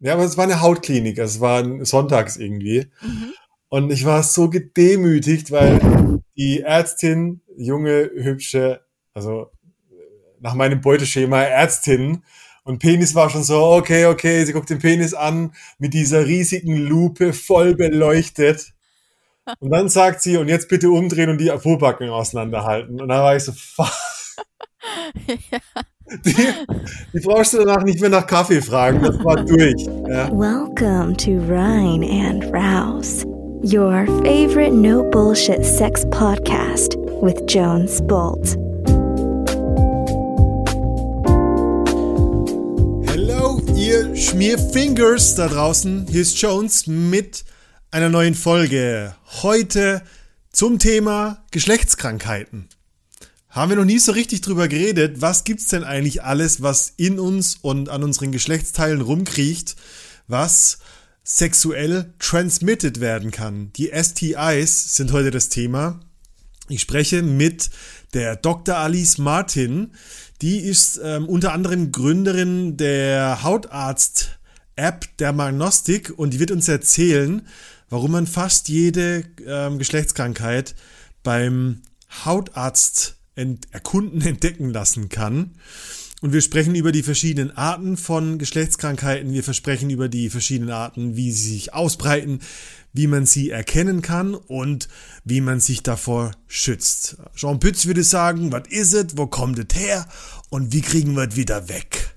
Ja, aber es war eine Hautklinik, also es war sonntags irgendwie. Mhm. Und ich war so gedemütigt, weil die Ärztin, junge, hübsche, also nach meinem Beuteschema Ärztin, und Penis war schon so, okay, okay, sie guckt den Penis an, mit dieser riesigen Lupe voll beleuchtet. Und dann sagt sie, und jetzt bitte umdrehen und die Pobacken auseinanderhalten. Und dann war ich so, fuck. ja. Die, die brauchst du danach nicht mehr nach Kaffee fragen, das war durch. Ja. Welcome to Rhine and Rouse, your favorite no bullshit sex podcast with Jones Bolt. Hello, ihr Schmierfingers da draußen. Hier ist Jones mit einer neuen Folge. Heute zum Thema Geschlechtskrankheiten haben wir noch nie so richtig drüber geredet, was gibt's denn eigentlich alles, was in uns und an unseren Geschlechtsteilen rumkriecht, was sexuell transmitted werden kann. Die STIs sind heute das Thema. Ich spreche mit der Dr. Alice Martin. Die ist ähm, unter anderem Gründerin der Hautarzt-App der Magnostik und die wird uns erzählen, warum man fast jede ähm, Geschlechtskrankheit beim Hautarzt ent erkunden, entdecken lassen kann. Und wir sprechen über die verschiedenen Arten von Geschlechtskrankheiten. Wir versprechen über die verschiedenen Arten, wie sie sich ausbreiten, wie man sie erkennen kann und wie man sich davor schützt. Jean Pütz würde sagen, was ist es, wo kommt es her und wie kriegen wir es wieder weg?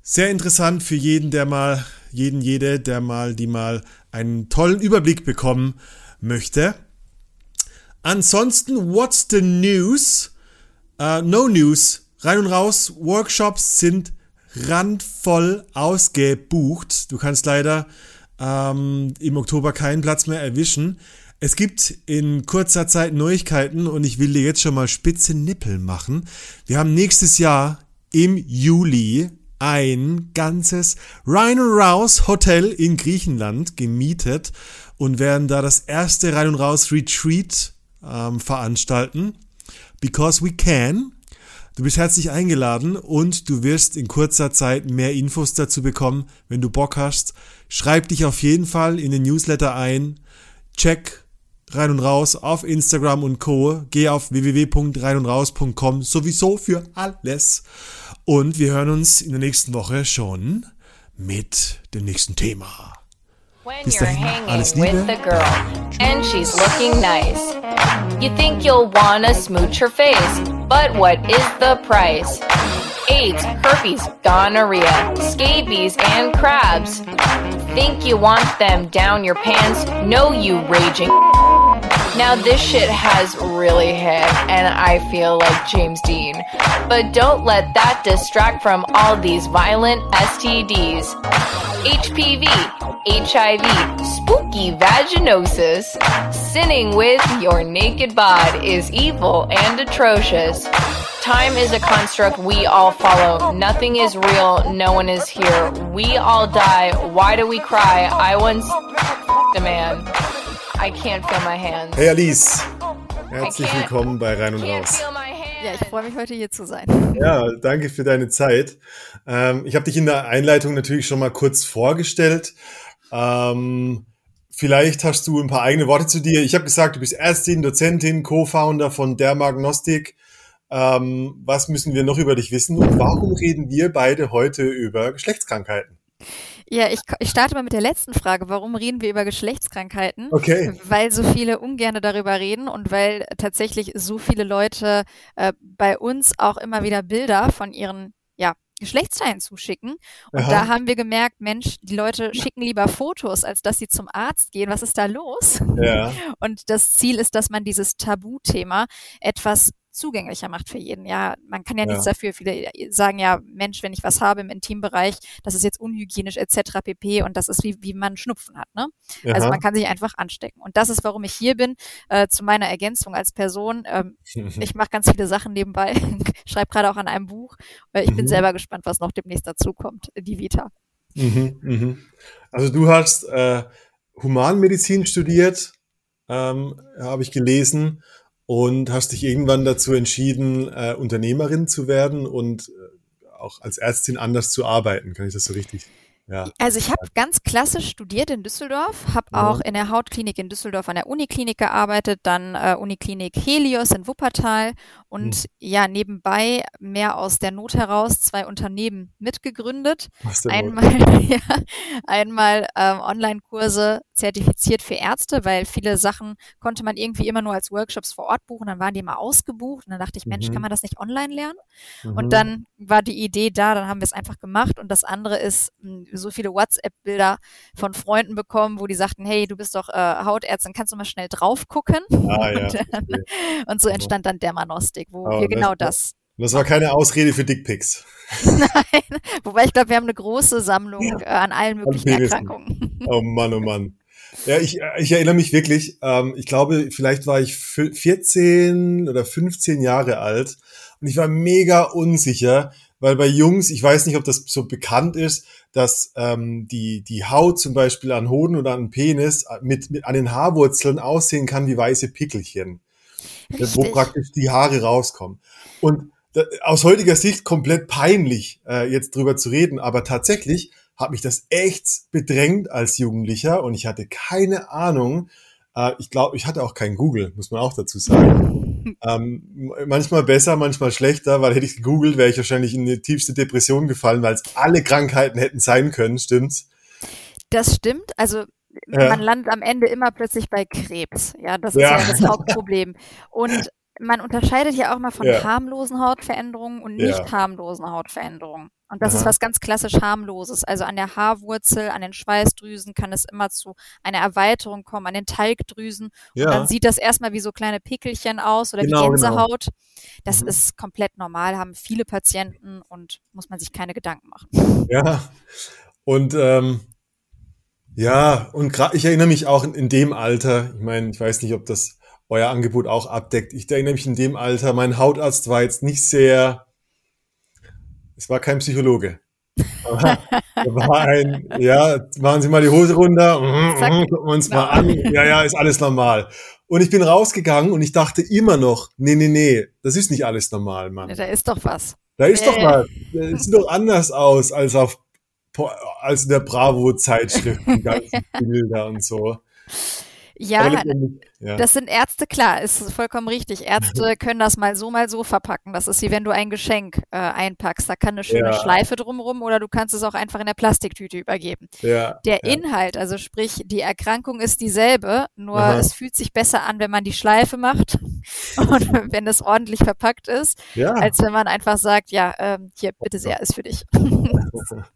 Sehr interessant für jeden, der mal, jeden, jede, der mal, die mal einen tollen Überblick bekommen möchte. Ansonsten, what's the news? Uh, no news. Rein und raus. Workshops sind randvoll ausgebucht. Du kannst leider ähm, im Oktober keinen Platz mehr erwischen. Es gibt in kurzer Zeit Neuigkeiten und ich will dir jetzt schon mal spitze Nippel machen. Wir haben nächstes Jahr im Juli ein ganzes Rhine Rouse Hotel in Griechenland gemietet und werden da das erste Rein und Raus Retreat ähm, veranstalten. Because we can. Du bist herzlich eingeladen und du wirst in kurzer Zeit mehr Infos dazu bekommen. Wenn du Bock hast, schreib dich auf jeden Fall in den Newsletter ein. Check rein und raus auf Instagram und Co. Geh auf www.reinundraus.com sowieso für alles. Und wir hören uns in der nächsten Woche schon mit dem nächsten Thema. When you're hanging with the girl and she's looking nice, you think you'll wanna smooch her face, but what is the price? AIDS, herpes, gonorrhea, scabies, and crabs. Think you want them down your pants? No, you raging. Now, this shit has really hit, and I feel like James Dean. But don't let that distract from all these violent STDs. HPV, HIV, spooky vaginosis. Sinning with your naked bod is evil and atrocious. Time is a construct we all follow. Nothing is real. No one is here. We all die. Why do we cry? I once a man. I can't feel my hands. Hey Alice, herzlich willkommen bei Rein und Raus. Ja, ich freue mich heute hier zu sein. Ja, danke für deine Zeit. Ähm, ich habe dich in der Einleitung natürlich schon mal kurz vorgestellt. Ähm, vielleicht hast du ein paar eigene Worte zu dir. Ich habe gesagt, du bist Ärztin, Dozentin, Co-Founder von Dermagnostik. Ähm, was müssen wir noch über dich wissen und warum reden wir beide heute über Geschlechtskrankheiten? Ja, ich, ich starte mal mit der letzten Frage. Warum reden wir über Geschlechtskrankheiten? Okay. Weil so viele ungerne darüber reden und weil tatsächlich so viele Leute äh, bei uns auch immer wieder Bilder von ihren ja, Geschlechtsteilen zuschicken. Und Aha. da haben wir gemerkt, Mensch, die Leute schicken lieber Fotos, als dass sie zum Arzt gehen. Was ist da los? Ja. Und das Ziel ist, dass man dieses Tabuthema etwas zugänglicher macht für jeden. Ja, man kann ja, ja, nichts dafür. Viele sagen ja, Mensch, wenn ich was habe im Intimbereich, das ist jetzt unhygienisch etc. pp. Und das ist wie, wie man Schnupfen hat. Ne? Also man kann sich einfach anstecken. Und das ist, warum ich hier bin, äh, zu meiner Ergänzung als Person. Ähm, ich mache ganz viele Sachen nebenbei, schreibe gerade auch an einem Buch. Äh, ich bin mhm. selber gespannt, was noch demnächst dazu kommt, die Vita. Mhm, mhm. Also du hast äh, Humanmedizin studiert, ähm, habe ich gelesen und hast dich irgendwann dazu entschieden, äh, Unternehmerin zu werden und äh, auch als Ärztin anders zu arbeiten. Kann ich das so richtig Ja. Also ich habe ganz klassisch studiert in Düsseldorf, habe Ja. auch in der Hautklinik in Düsseldorf an der Uniklinik gearbeitet, dann äh, Uniklinik Helios in Wuppertal und Hm. ja, nebenbei mehr aus der Not heraus zwei Unternehmen mitgegründet. Einmal, ja, einmal ähm, Online-Kurse zertifiziert für Ärzte, weil viele Sachen konnte man irgendwie immer nur als Workshops vor Ort buchen, dann waren die immer ausgebucht und dann dachte ich, Mensch, Mhm. kann man das nicht online lernen? Mhm. Und dann war die Idee da, dann haben wir es einfach gemacht. Und das andere ist, mh, so viele WhatsApp-Bilder von Freunden bekommen, wo die sagten, hey, du bist doch äh, Hautärztin, kannst du mal schnell drauf gucken? Ah, ja. Und, dann, okay. und so entstand dann Dermanostik, wo Aber wir genau das- das. Das war keine Ausrede für Dickpics. Nein, wobei ich glaube, wir haben eine große Sammlung äh, an allen möglichen. Erkrankungen. Oh Mann, oh Mann. Ja, ich, ich erinnere mich wirklich, ähm, ich glaube, vielleicht war ich fü- 14 oder 15 Jahre alt und ich war mega unsicher, weil bei Jungs, ich weiß nicht, ob das so bekannt ist, dass ähm, die, die Haut zum Beispiel an Hoden oder an Penis mit, mit an den Haarwurzeln aussehen kann wie weiße Pickelchen, wo Richtig. praktisch die Haare rauskommen. Und da, aus heutiger Sicht komplett peinlich, äh, jetzt drüber zu reden, aber tatsächlich hat mich das echt bedrängt als Jugendlicher und ich hatte keine Ahnung. Äh, ich glaube, ich hatte auch kein Google, muss man auch dazu sagen. Ähm, manchmal besser, manchmal schlechter, weil hätte ich gegoogelt, wäre ich wahrscheinlich in die tiefste Depression gefallen, weil es alle Krankheiten hätten sein können, stimmt's? Das stimmt. Also Ja. man landet am Ende immer plötzlich bei Krebs. Ja, das Ja. ist ja das Hauptproblem. Und man unterscheidet ja auch mal von Ja. harmlosen Hautveränderungen und nicht harmlosen Hautveränderungen. Und das ist Aha. was ganz klassisch harmloses. Also an der Haarwurzel, an den Schweißdrüsen kann es immer zu einer Erweiterung kommen, an den Talgdrüsen. Und dann sieht das erstmal wie so kleine Pickelchen aus oder Genau, wie genau. Gänsehaut. Das Mhm. ist komplett normal, haben viele Patienten und muss man sich keine Gedanken machen. Ja, und ähm, ja, und ich erinnere mich auch in, in dem Alter, ich meine, ich weiß nicht, ob das euer Angebot auch abdeckt. Ich erinnere mich in dem Alter, mein Hautarzt war jetzt nicht sehr, es war kein Psychologe. War ein, ja, machen Sie mal die Hose runter, mhm, mhm, gucken wir uns mal an. Ja, ja, ist alles normal. Und ich bin rausgegangen und ich dachte immer noch, nee, nee, nee, das ist nicht alles normal, Mann. Da ist doch was. Da ist doch Nee. was. Das sieht doch anders aus als auf als in der Bravo-Zeitschrift, die ganzen Bilder und so. Ja, ja. Das sind Ärzte, klar, ist vollkommen richtig. Ärzte können das mal so, mal so verpacken. Das ist wie wenn du ein Geschenk äh, einpackst. Da kann eine schöne Ja. Schleife drumrum oder du kannst es auch einfach in der Plastiktüte übergeben. ja, Der. Inhalt, also sprich, die Erkrankung ist dieselbe, nur Aha. es fühlt sich besser an, wenn man die Schleife macht und wenn es ordentlich verpackt ist, als wenn man einfach sagt, ja, ähm, hier, bitte sehr, ist für dich.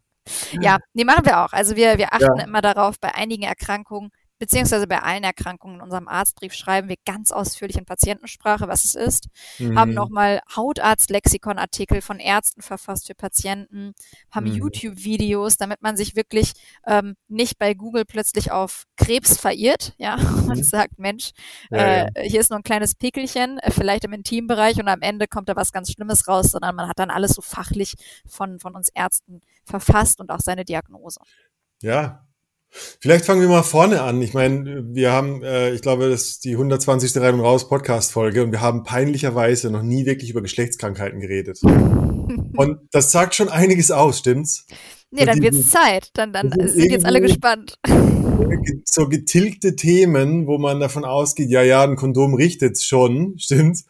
Ja, nee, machen wir auch. Also wir, wir achten immer darauf, bei einigen Erkrankungen, beziehungsweise bei allen Erkrankungen in unserem Arztbrief schreiben wir ganz ausführlich in Patientensprache, was es ist. Haben Mhm. nochmal Hautarzt-Lexikon-Artikel von Ärzten verfasst für Patienten, haben Mhm. YouTube-Videos, damit man sich wirklich ähm, nicht bei Google plötzlich auf Krebs verirrt, ja, und sagt, Mensch, Mhm. Ja, ja. äh, hier ist nur ein kleines Pickelchen, äh, vielleicht im Intimbereich und am Ende kommt da was ganz Schlimmes raus, sondern man hat dann alles so fachlich von, von uns Ärzten verfasst und auch seine Diagnose. Ja. Vielleicht fangen wir mal vorne an. Ich meine, wir haben, äh, ich glaube, das ist die 120. Rein und Raus Podcast-Folge und wir haben peinlicherweise noch nie wirklich über Geschlechtskrankheiten geredet. Und das sagt schon einiges aus, stimmt's? Nee, dann wird's Zeit. Dann, dann sind jetzt alle gespannt. so getilgte Themen, wo man davon ausgeht, ja, ja, ein Kondom richtet's schon, stimmt.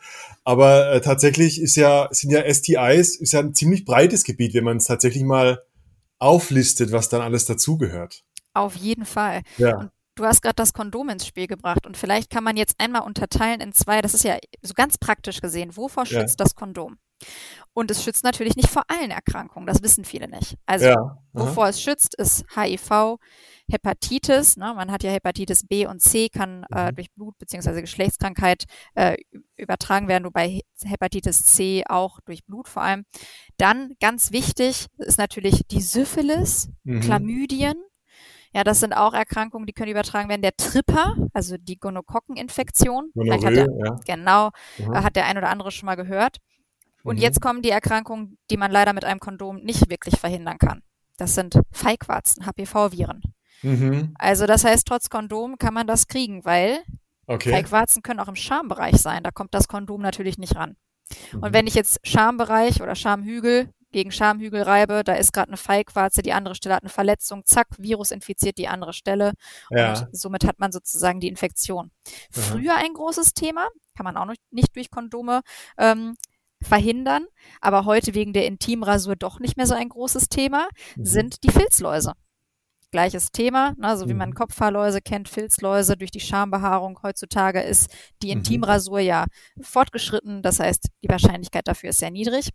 Aber äh, tatsächlich ist ja, sind ja STIs, ist ja ein ziemlich breites Gebiet, wenn man es tatsächlich mal auflistet, was dann alles dazugehört. Auf jeden Fall. Ja. Du hast gerade das Kondom ins Spiel gebracht und vielleicht kann man jetzt einmal unterteilen in zwei. Das ist ja so ganz praktisch gesehen. Wovor Ja. schützt das Kondom? Und es schützt natürlich nicht vor allen Erkrankungen. Das wissen viele nicht. Also Ja. Wovor es schützt, ist HIV, Hepatitis. Ne? Man hat ja Hepatitis B und C, kann äh, Mhm. durch Blut bzw. Geschlechtskrankheit äh, übertragen werden, wobei He- Hepatitis C auch durch Blut vor allem. Dann ganz wichtig ist natürlich die Syphilis, Mhm. Chlamydien. Ja, das sind auch Erkrankungen, die können übertragen werden. Der Tripper, also die Gonokokkeninfektion. Vielleicht hat der, Gonorrhoe, ja. genau, Mhm. hat der ein oder andere schon mal gehört. Und Mhm. jetzt kommen die Erkrankungen, die man leider mit einem Kondom nicht wirklich verhindern kann. Das sind Feigwarzen, HPV-Viren. Mhm. Also das heißt, trotz Kondom kann man das kriegen, weil Okay. Feigwarzen können auch im Schambereich sein. Da kommt das Kondom natürlich nicht ran. Mhm. Und wenn ich jetzt Schambereich oder Schamhügel wegen Schamhügelreibe, da ist gerade eine Feigwarze, die andere Stelle hat eine Verletzung, zack, Virus infiziert die andere Stelle ja. und somit hat man sozusagen die Infektion. Aha. Früher ein großes Thema, kann man auch noch nicht durch Kondome ähm, verhindern, aber heute wegen der Intimrasur doch nicht mehr so ein großes Thema, mhm. sind die Filzläuse. Gleiches Thema, ne, so wie man mhm. Kopfhaarläuse kennt, Filzläuse durch die Schambehaarung. Heutzutage ist die mhm. Intimrasur ja fortgeschritten, das heißt, die Wahrscheinlichkeit dafür ist sehr niedrig.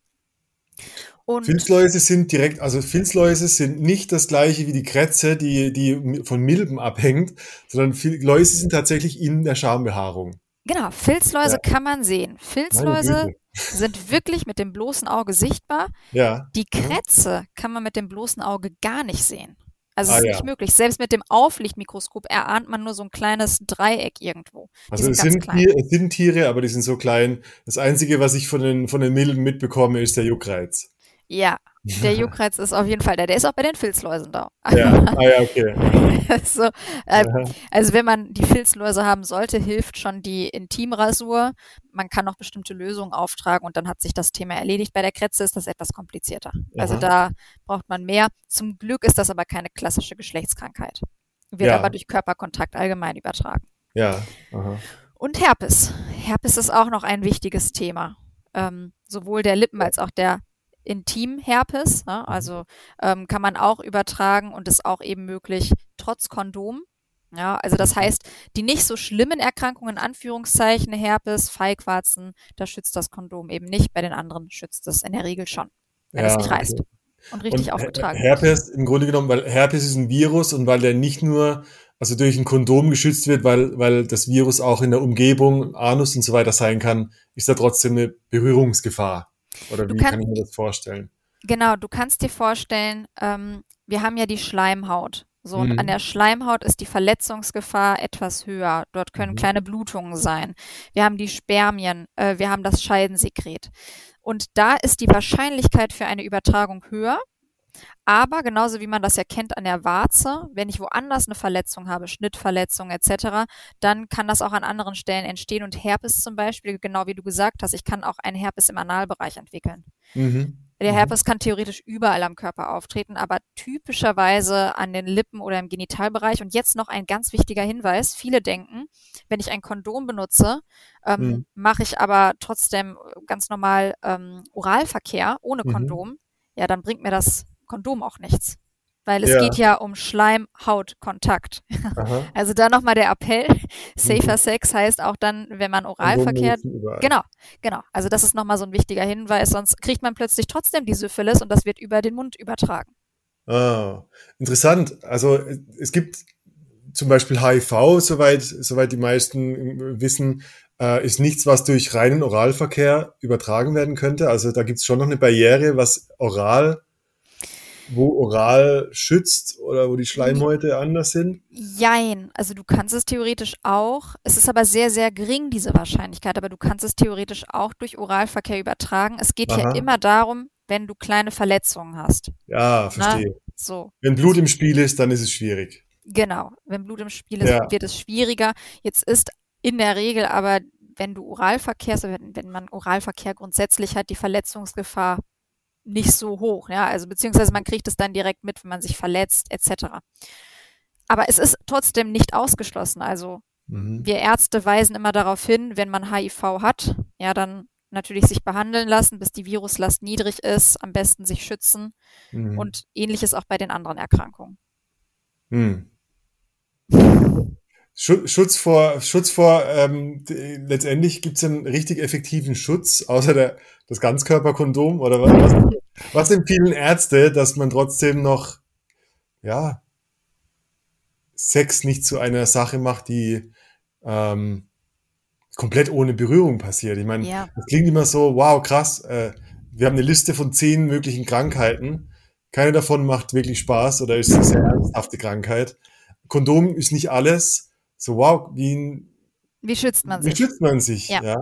Und Filzläuse sind direkt, also Filzläuse sind nicht das gleiche wie die Krätze, die, die von Milben abhängt, sondern Läuse sind tatsächlich in der Schambehaarung. Genau, Filzläuse ja. kann man sehen. Filzläuse sind wirklich mit dem bloßen Auge sichtbar. Ja. Die Krätze kann man mit dem bloßen Auge gar nicht sehen. Also ah, es ist ja. nicht möglich. Selbst mit dem Auflichtmikroskop erahnt man nur so ein kleines Dreieck irgendwo. Die also sind es, sind Tiere, es sind Tiere, aber die sind so klein. Das Einzige, was ich von den, von den Milben mitbekomme, ist der Juckreiz. Ja, der Juckreiz ist auf jeden Fall da. Der ist auch bei den Filzläusen da. Ja, ah, ja okay. so, äh, also wenn man die Filzläuse haben sollte, hilft schon die Intimrasur. Man kann noch bestimmte Lösungen auftragen und dann hat sich das Thema erledigt. Bei der Kretze ist das etwas komplizierter. Also da braucht man mehr. Zum Glück ist das aber keine klassische Geschlechtskrankheit. Wird ja. aber durch Körperkontakt allgemein übertragen. Ja. Aha. Und Herpes. Herpes ist auch noch ein wichtiges Thema. Ähm, sowohl der Lippen als auch der Intimherpes. Ne? Also ähm, kann man auch übertragen und ist auch eben möglich trotz Kondom. Ja, also das heißt, die nicht so schlimmen Erkrankungen, Anführungszeichen, Herpes, Feigwarzen, da schützt das Kondom eben nicht. Bei den anderen schützt es in der Regel schon, wenn ja, es nicht reißt okay. und richtig und aufgetragen Herpes, im Grunde genommen, weil Herpes ist ein Virus und weil der nicht nur also durch ein Kondom geschützt wird, weil, weil das Virus auch in der Umgebung, Anus und so weiter sein kann, ist da trotzdem eine Berührungsgefahr. Oder wie kann ich mir das vorstellen? Genau, du kannst dir vorstellen, ähm, wir haben ja die Schleimhaut. So, und an mhm. der Schleimhaut ist die Verletzungsgefahr etwas höher. Dort können mhm. kleine Blutungen sein. Wir haben die Spermien, äh, wir haben das Scheidensekret. Und da ist die Wahrscheinlichkeit für eine Übertragung höher. Aber genauso wie man das ja kennt an der Warze, wenn ich woanders eine Verletzung habe, Schnittverletzung etc., dann kann das auch an anderen Stellen entstehen. Und Herpes zum Beispiel, genau wie du gesagt hast, ich kann auch einen Herpes im Analbereich entwickeln. Mhm. Der mhm. Herpes kann theoretisch überall am Körper auftreten, aber typischerweise an den Lippen oder im Genitalbereich. Und jetzt noch ein ganz wichtiger Hinweis. Viele denken, wenn ich ein Kondom benutze, ähm, mhm. mache ich aber trotzdem ganz normal ähm, Oralverkehr ohne mhm. Kondom. Mhm. Ja, dann bringt mir das Kondom auch nichts. Weil es ja. geht ja um Schleim-Haut-Kontakt. Also da nochmal der Appell. Safer mhm. Sex heißt auch dann, wenn man Oralverkehr. Genau, genau. Also das ist nochmal so ein wichtiger Hinweis, sonst kriegt man plötzlich trotzdem die Syphilis und das wird über den Mund übertragen. Ah, interessant. Also es gibt zum Beispiel HIV, soweit, soweit die meisten wissen, äh, ist nichts, was durch reinen Oralverkehr übertragen werden könnte. Also da gibt es schon noch eine Barriere, was oral wo oral schützt oder wo die Schleimhäute anders sind? Jein. Also du kannst es theoretisch auch. Es ist aber sehr, sehr gering, diese Wahrscheinlichkeit, aber du kannst es theoretisch auch durch Oralverkehr übertragen. Es geht Aha. ja immer darum, wenn du kleine Verletzungen hast. Ja, verstehe. Na, so. Wenn Blut im Spiel ist, dann ist es schwierig. Genau. Wenn Blut im Spiel ist, ja. wird es schwieriger. Jetzt ist in der Regel aber, wenn du Oralverkehr, also wenn, wenn man Oralverkehr grundsätzlich hat, die Verletzungsgefahr nicht so hoch, ja, also beziehungsweise man kriegt es dann direkt mit, wenn man sich verletzt, etc. Aber es ist trotzdem nicht ausgeschlossen. Also mhm. wir Ärzte weisen immer darauf hin, wenn man HIV hat, ja, dann natürlich sich behandeln lassen, bis die Viruslast niedrig ist, am besten sich schützen mhm. und ähnliches auch bei den anderen Erkrankungen. Mhm. Schutz vor, Schutz vor, ähm, letztendlich gibt es einen richtig effektiven Schutz, außer der, das Ganzkörperkondom oder was? Was empfehlen Ärzte, dass man trotzdem noch, ja, Sex nicht zu einer Sache macht, die ähm, komplett ohne Berührung passiert? Ich meine, ja. das klingt immer so, wow, krass, äh, wir haben eine Liste von zehn möglichen Krankheiten. Keine davon macht wirklich Spaß oder ist eine sehr ernsthafte Krankheit. Kondom ist nicht alles so wow, wie, wie schützt man sich? Wie schützt man sich, ja. ja.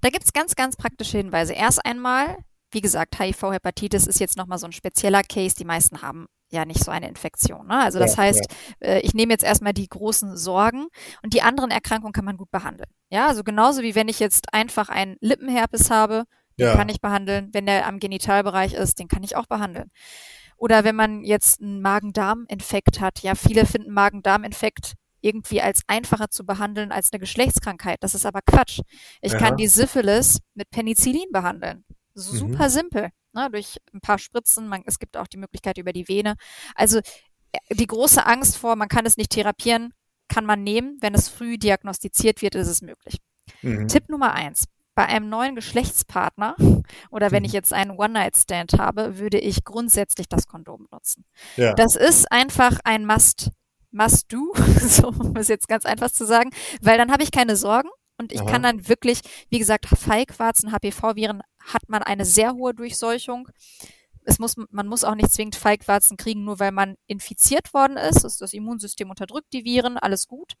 Da gibt es ganz, ganz praktische Hinweise. Erst einmal, wie gesagt, HIV-Hepatitis ist jetzt nochmal so ein spezieller Case. Die meisten haben ja nicht so eine Infektion. Ne? Also das ja, heißt, ja. Äh, ich nehme jetzt erstmal die großen Sorgen und die anderen Erkrankungen kann man gut behandeln. Ja, also genauso wie wenn ich jetzt einfach einen Lippenherpes habe, den ja. kann ich behandeln. Wenn der am Genitalbereich ist, den kann ich auch behandeln. Oder wenn man jetzt einen Magen-Darm-Infekt hat. Ja, viele finden Magen-Darm-Infekt irgendwie als einfacher zu behandeln als eine Geschlechtskrankheit. Das ist aber Quatsch. Ich ja. kann die Syphilis mit Penicillin behandeln. Mhm. Super mhm. simpel. Ne? Durch ein paar Spritzen. Man, es gibt auch die Möglichkeit über die Vene. Also äh, die große Angst vor, man kann es nicht therapieren, kann man nehmen. Wenn es früh diagnostiziert wird, ist es möglich. Mhm. Tipp Nummer eins bei einem neuen Geschlechtspartner oder wenn ich mhm. jetzt einen One-Night-Stand habe, würde ich grundsätzlich das Kondom nutzen. Ja. Das ist einfach ein Must, Must do, so um es jetzt ganz einfach zu sagen, weil dann habe ich keine Sorgen und ich Aha. kann dann wirklich, wie gesagt, Feigwarzen, HPV-Viren hat man eine sehr hohe Durchseuchung. Es muss, man muss auch nicht zwingend Feigwarzen kriegen, nur weil man infiziert worden ist. Das Immunsystem unterdrückt die Viren, alles gut.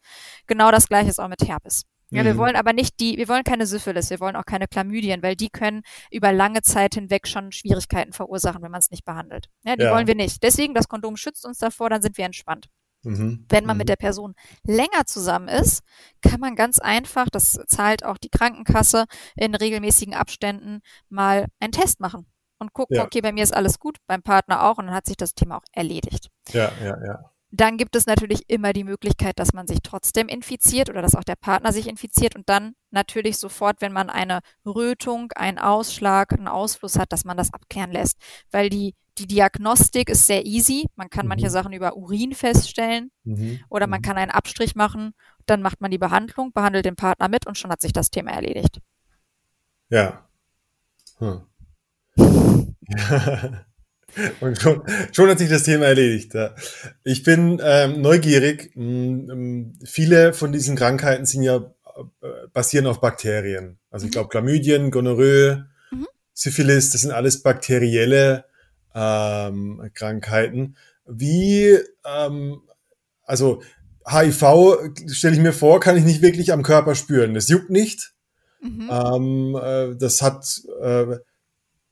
Genau das gleiche ist auch mit Herpes. Ja, wir mhm. wollen aber nicht die, wir wollen keine Syphilis, wir wollen auch keine Chlamydien, weil die können über lange Zeit hinweg schon Schwierigkeiten verursachen, wenn man es nicht behandelt. Ja, die ja. wollen wir nicht. Deswegen, das Kondom schützt uns davor, dann sind wir entspannt. Mhm. Wenn man mhm. mit der Person länger zusammen ist, kann man ganz einfach, das zahlt auch die Krankenkasse in regelmäßigen Abständen, mal einen Test machen und gucken, ja. okay, bei mir ist alles gut, beim Partner auch und dann hat sich das Thema auch erledigt. Ja, ja, ja. Dann gibt es natürlich immer die Möglichkeit, dass man sich trotzdem infiziert oder dass auch der Partner sich infiziert und dann natürlich sofort, wenn man eine Rötung, einen Ausschlag, einen Ausfluss hat, dass man das abklären lässt. Weil die, die Diagnostik ist sehr easy. Man kann mhm. manche Sachen über Urin feststellen mhm. oder man mhm. kann einen Abstrich machen. Dann macht man die Behandlung, behandelt den Partner mit und schon hat sich das Thema erledigt. Ja. Hm. Und schon, schon hat sich das Thema erledigt. Ja. Ich bin ähm, neugierig. Ähm, viele von diesen Krankheiten sind ja äh, basieren auf Bakterien. Also ich mhm. glaube Chlamydien, Gonorrhoe, mhm. Syphilis, das sind alles bakterielle ähm, Krankheiten. Wie, ähm, also HIV stelle ich mir vor, kann ich nicht wirklich am Körper spüren. Das juckt nicht. Mhm. Ähm, äh, das hat äh,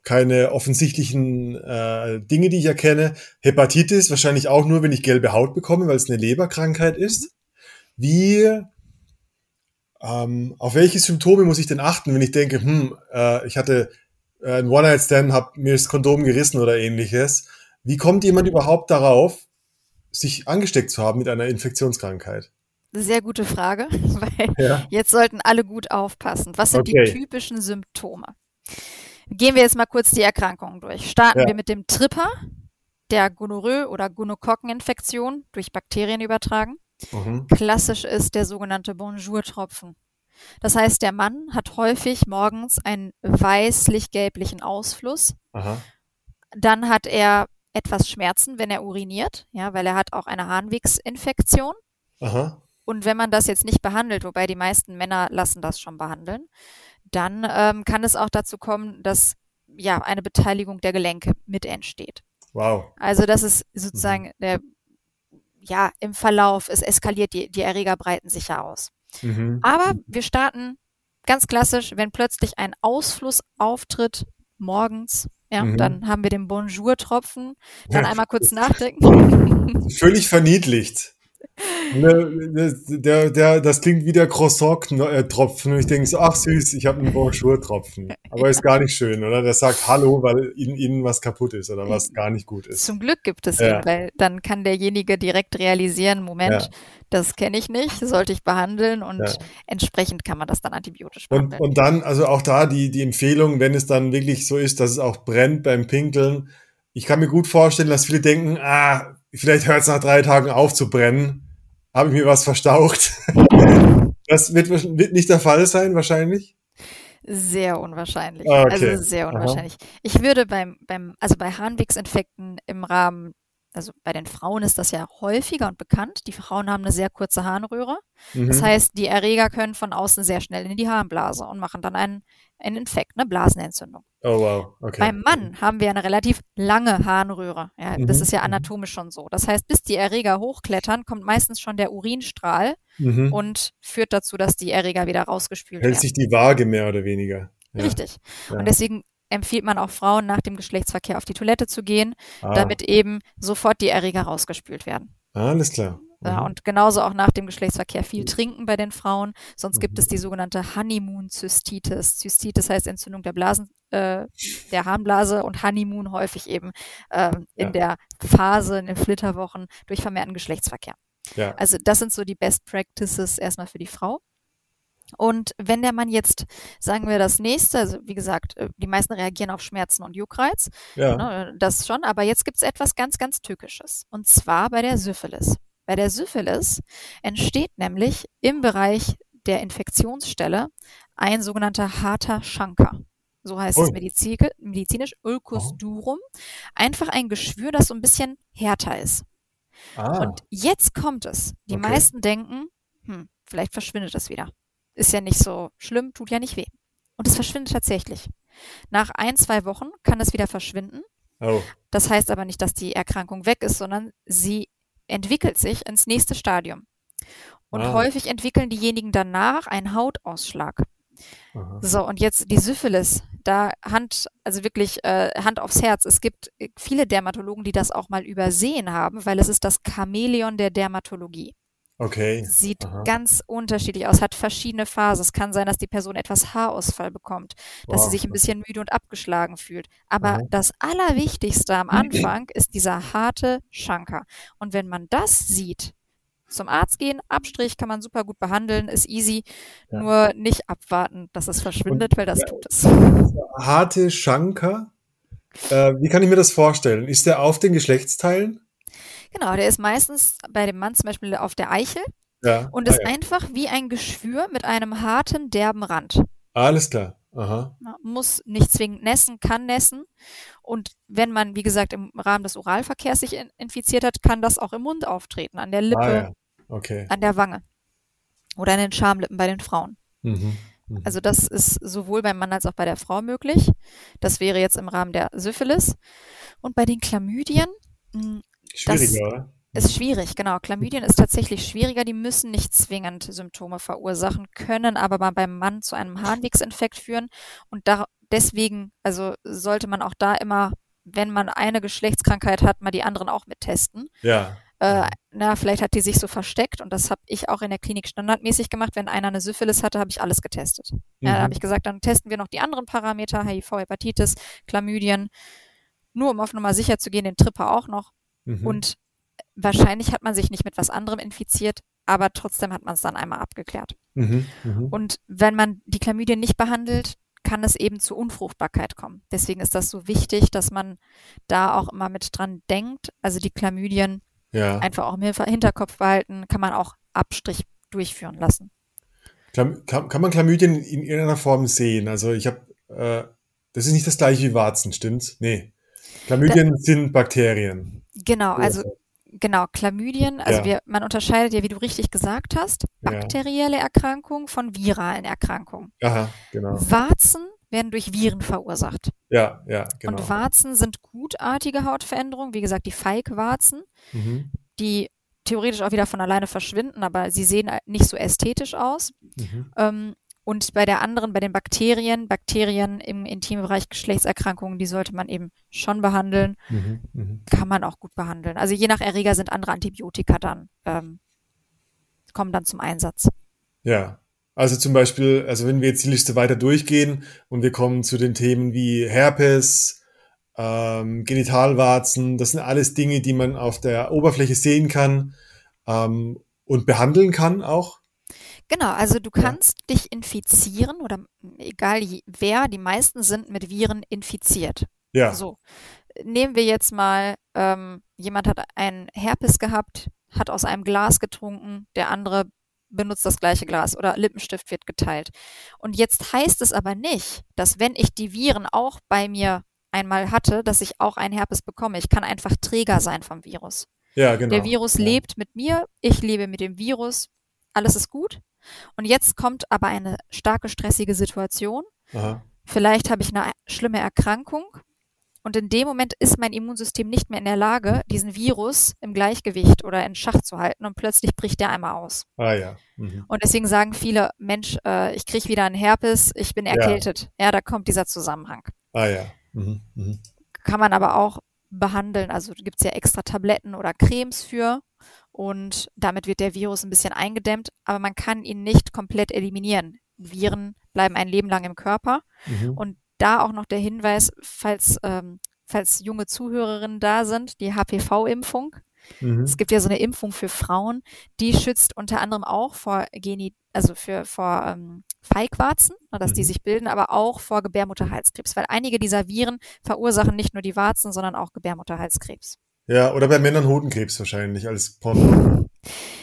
keine offensichtlichen äh, Dinge, die ich erkenne. Hepatitis wahrscheinlich auch nur, wenn ich gelbe Haut bekomme, weil es eine Leberkrankheit ist. Wie, ähm, auf welche Symptome muss ich denn achten, wenn ich denke, hm, äh, ich hatte ein One-Night-Stand, hab mir das Kondom gerissen oder ähnliches. Wie kommt jemand überhaupt darauf, sich angesteckt zu haben mit einer Infektionskrankheit? Sehr gute Frage, weil ja. jetzt sollten alle gut aufpassen. Was sind okay. die typischen Symptome? Gehen wir jetzt mal kurz die Erkrankungen durch. Starten ja. wir mit dem Tripper, der Gonorrhoe oder Gonokokkeninfektion durch Bakterien übertragen. Mhm. Klassisch ist der sogenannte Bonjour-Tropfen. Das heißt, der Mann hat häufig morgens einen weißlich-gelblichen Ausfluss. Aha. Dann hat er etwas Schmerzen, wenn er uriniert, ja, weil er hat auch eine Harnwegsinfektion. Aha. Und wenn man das jetzt nicht behandelt, wobei die meisten Männer lassen das schon behandeln, dann ähm, kann es auch dazu kommen, dass ja eine Beteiligung der Gelenke mit entsteht. Wow. Also das ist sozusagen mhm. der ja im Verlauf, es eskaliert, die, die Erreger breiten sich ja aus. Mhm. Aber wir starten ganz klassisch, wenn plötzlich ein Ausfluss auftritt morgens, ja, mhm. dann haben wir den Bonjour-Tropfen, dann ja. einmal kurz nachdenken. Völlig verniedlicht. Ne, der, der, das klingt wie der Croissant-Tropfen. Und ich denke so, ach süß, ich habe einen Bonjour-Tropfen. Aber ist gar nicht schön, oder? Der sagt Hallo, weil in ihnen was kaputt ist oder was gar nicht gut ist. Zum Glück gibt es ja. ihn, weil dann kann derjenige direkt realisieren, Moment, ja. das kenne ich nicht, sollte ich behandeln und ja. entsprechend kann man das dann antibiotisch behandeln. Und, und dann, also auch da die, die Empfehlung, wenn es dann wirklich so ist, dass es auch brennt beim Pinkeln. Ich kann mir gut vorstellen, dass viele denken, ah, vielleicht hört es nach drei Tagen auf zu brennen habe ich mir was verstaucht. Das wird, wird nicht der Fall sein, wahrscheinlich. Sehr unwahrscheinlich. Ah, okay. Also sehr unwahrscheinlich. Aha. Ich würde beim, beim, also bei Harnwegsinfekten im Rahmen also bei den Frauen ist das ja häufiger und bekannt. Die Frauen haben eine sehr kurze Harnröhre. Mhm. Das heißt, die Erreger können von außen sehr schnell in die Harnblase und machen dann einen, einen Infekt, eine Blasenentzündung. Oh wow, okay. Beim Mann haben wir eine relativ lange Harnröhre. Ja, mhm. Das ist ja mhm. anatomisch schon so. Das heißt, bis die Erreger hochklettern, kommt meistens schon der Urinstrahl mhm. und führt dazu, dass die Erreger wieder rausgespült Hält werden. Hält sich die Waage mehr oder weniger. Ja. Richtig. Ja. Und deswegen empfiehlt man auch Frauen nach dem Geschlechtsverkehr auf die Toilette zu gehen, ah. damit eben sofort die Erreger rausgespült werden. alles klar. Ja, mhm. und genauso auch nach dem Geschlechtsverkehr viel trinken bei den Frauen. Sonst gibt es die sogenannte Honeymoon-Zystitis. Zystitis heißt Entzündung der Blasen, äh, der Harnblase und Honeymoon häufig eben äh, in ja. der Phase, in den Flitterwochen durch vermehrten Geschlechtsverkehr. Ja. Also das sind so die Best Practices erstmal für die Frau. Und wenn der Mann jetzt, sagen wir das nächste, also wie gesagt, äh, die meisten reagieren auf Schmerzen und Juckreiz, ja. ne, das schon, aber jetzt gibt es etwas ganz, ganz Tückisches. Und zwar bei der Syphilis. Bei der Syphilis entsteht nämlich im Bereich der Infektionsstelle ein sogenannter harter Schanker. So heißt Ui. es medizinisch, Ulcus oh. durum. Einfach ein Geschwür, das so ein bisschen härter ist. Ah. Und jetzt kommt es. Die okay. meisten denken, hm, vielleicht verschwindet es wieder. Ist ja nicht so schlimm, tut ja nicht weh. Und es verschwindet tatsächlich. Nach ein, zwei Wochen kann es wieder verschwinden. Oh. Das heißt aber nicht, dass die Erkrankung weg ist, sondern sie entwickelt sich ins nächste Stadium. Und ah. häufig entwickeln diejenigen danach einen Hautausschlag. Aha. So, und jetzt die Syphilis, da Hand, also wirklich äh, Hand aufs Herz. Es gibt viele Dermatologen, die das auch mal übersehen haben, weil es ist das Chamäleon der Dermatologie. Okay. Sieht Aha. ganz unterschiedlich aus, hat verschiedene Phasen. Es kann sein, dass die Person etwas Haarausfall bekommt, dass wow. sie sich ein bisschen müde und abgeschlagen fühlt. Aber Aha. das Allerwichtigste am Anfang ist dieser harte Schanker. Und wenn man das sieht, zum Arzt gehen, Abstrich kann man super gut behandeln, ist easy, ja. nur nicht abwarten, dass es verschwindet, und, weil das ja, tut es. Harte Schanker, äh, wie kann ich mir das vorstellen? Ist der auf den Geschlechtsteilen? Genau, der ist meistens bei dem Mann zum Beispiel auf der Eichel ja. und ist ah, ja. einfach wie ein Geschwür mit einem harten, derben Rand. Alles klar. Aha. Muss nicht zwingend nässen, kann nässen. Und wenn man, wie gesagt, im Rahmen des Oralverkehrs sich infiziert hat, kann das auch im Mund auftreten, an der Lippe, ah, ja. okay. an der Wange oder an den Schamlippen bei den Frauen. Mhm. Mhm. Also das ist sowohl beim Mann als auch bei der Frau möglich. Das wäre jetzt im Rahmen der Syphilis. Und bei den Chlamydien hm, Schwieriger, oder? Ist schwierig, genau. Chlamydien ist tatsächlich schwieriger. Die müssen nicht zwingend Symptome verursachen, können aber beim Mann zu einem Harnwegsinfekt führen. Und da, deswegen, also sollte man auch da immer, wenn man eine Geschlechtskrankheit hat, mal die anderen auch mittesten. Ja. Äh, na, vielleicht hat die sich so versteckt und das habe ich auch in der Klinik standardmäßig gemacht. Wenn einer eine Syphilis hatte, habe ich alles getestet. Mhm. Ja, da habe ich gesagt, dann testen wir noch die anderen Parameter, HIV, Hepatitis, Chlamydien, nur um auf Nummer sicher zu gehen, den Tripper auch noch. Mhm. Und wahrscheinlich hat man sich nicht mit was anderem infiziert, aber trotzdem hat man es dann einmal abgeklärt. Mhm. Mhm. Und wenn man die Chlamydien nicht behandelt, kann es eben zu Unfruchtbarkeit kommen. Deswegen ist das so wichtig, dass man da auch immer mit dran denkt. Also die Chlamydien ja. einfach auch im Hinterkopf behalten, kann man auch Abstrich durchführen lassen. Kann, kann man Chlamydien in irgendeiner Form sehen? Also ich habe, äh, das ist nicht das gleiche wie Warzen, stimmt's? Nee. Chlamydien da, sind Bakterien. Genau, also genau, Chlamydien, also ja. wir, man unterscheidet ja, wie du richtig gesagt hast, bakterielle Erkrankungen von viralen Erkrankungen. Aha, genau. Warzen werden durch Viren verursacht. Ja, ja, genau. Und Warzen sind gutartige Hautveränderungen, wie gesagt, die Feigwarzen, mhm. die theoretisch auch wieder von alleine verschwinden, aber sie sehen nicht so ästhetisch aus. Mhm. Ähm, und bei der anderen, bei den Bakterien, Bakterien im Intimbereich Geschlechtserkrankungen, die sollte man eben schon behandeln. Mhm, mh. Kann man auch gut behandeln. Also je nach Erreger sind andere Antibiotika dann, ähm, kommen dann zum Einsatz. Ja. Also zum Beispiel, also wenn wir jetzt die Liste weiter durchgehen und wir kommen zu den Themen wie Herpes, ähm, Genitalwarzen, das sind alles Dinge, die man auf der Oberfläche sehen kann ähm, und behandeln kann auch. Genau, also du kannst ja. dich infizieren oder egal wer, die meisten sind mit Viren infiziert. Ja. So. Nehmen wir jetzt mal, ähm, jemand hat einen Herpes gehabt, hat aus einem Glas getrunken, der andere benutzt das gleiche Glas oder Lippenstift wird geteilt. Und jetzt heißt es aber nicht, dass wenn ich die Viren auch bei mir einmal hatte, dass ich auch einen Herpes bekomme. Ich kann einfach Träger sein vom Virus. Ja, genau. Der Virus ja. lebt mit mir, ich lebe mit dem Virus, alles ist gut. Und jetzt kommt aber eine starke stressige Situation. Aha. Vielleicht habe ich eine schlimme Erkrankung. Und in dem Moment ist mein Immunsystem nicht mehr in der Lage, diesen Virus im Gleichgewicht oder in Schach zu halten und plötzlich bricht der einmal aus. Ah ja. Mhm. Und deswegen sagen viele, Mensch, äh, ich kriege wieder einen Herpes, ich bin erkältet. Ja. ja, da kommt dieser Zusammenhang. Ah ja. Mhm. Mhm. Kann man aber auch behandeln. Also gibt es ja extra Tabletten oder Cremes für. Und damit wird der Virus ein bisschen eingedämmt, aber man kann ihn nicht komplett eliminieren. Viren bleiben ein Leben lang im Körper mhm. und da auch noch der Hinweis, falls, ähm, falls junge Zuhörerinnen da sind, die HPV-Impfung. Mhm. Es gibt ja so eine Impfung für Frauen, die schützt unter anderem auch vor Geni also für vor ähm, Feigwarzen, ne, dass mhm. die sich bilden, aber auch vor Gebärmutterhalskrebs, weil einige dieser Viren verursachen nicht nur die Warzen, sondern auch Gebärmutterhalskrebs. Ja, oder bei Männern Hodenkrebs wahrscheinlich als Porno.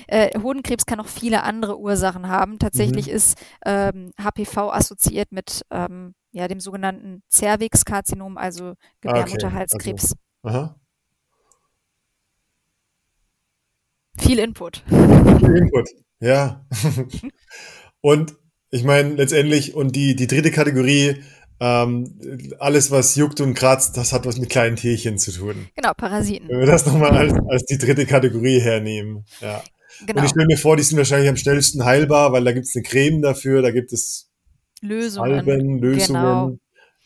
Äh, Hodenkrebs kann auch viele andere Ursachen haben. Tatsächlich mhm. ist ähm, HPV assoziiert mit ähm, ja, dem sogenannten Cervixkarzinom, also Gebärmutterhalskrebs. Okay. Also, Viel Input. Viel Input, ja. und ich meine, letztendlich, und die, die dritte Kategorie, ähm, alles, was juckt und kratzt, das hat was mit kleinen Tierchen zu tun. Genau, Parasiten. Wenn wir das nochmal als, als die dritte Kategorie hernehmen. Ja. Genau. Und ich stelle mir vor, die sind wahrscheinlich am schnellsten heilbar, weil da gibt es eine Creme dafür, da gibt es Lösungen, Alben, Lösungen, genau.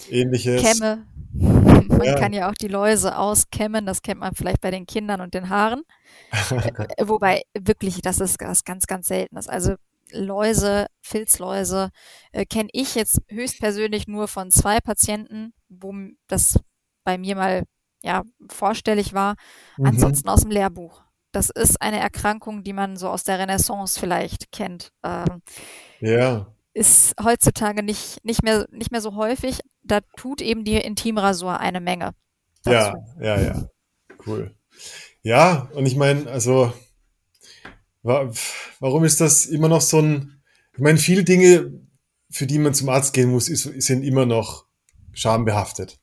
ähnliches. Kämme. Man ja. kann ja auch die Läuse auskämmen, das kennt man vielleicht bei den Kindern und den Haaren. Äh, wobei wirklich, das ist was ganz, ganz Seltenes. Also Läuse, Filzläuse äh, kenne ich jetzt höchstpersönlich nur von zwei Patienten, wo das bei mir mal ja vorstellig war. Mhm. Ansonsten aus dem Lehrbuch. Das ist eine Erkrankung, die man so aus der Renaissance vielleicht kennt. Ähm, ja. Ist heutzutage nicht, nicht, mehr, nicht mehr so häufig. Da tut eben die Intimrasur eine Menge. Dazu. Ja, ja, ja. Cool. Ja, und ich meine, also Warum ist das immer noch so ein, ich meine, viele Dinge, für die man zum Arzt gehen muss, ist, sind immer noch schambehaftet.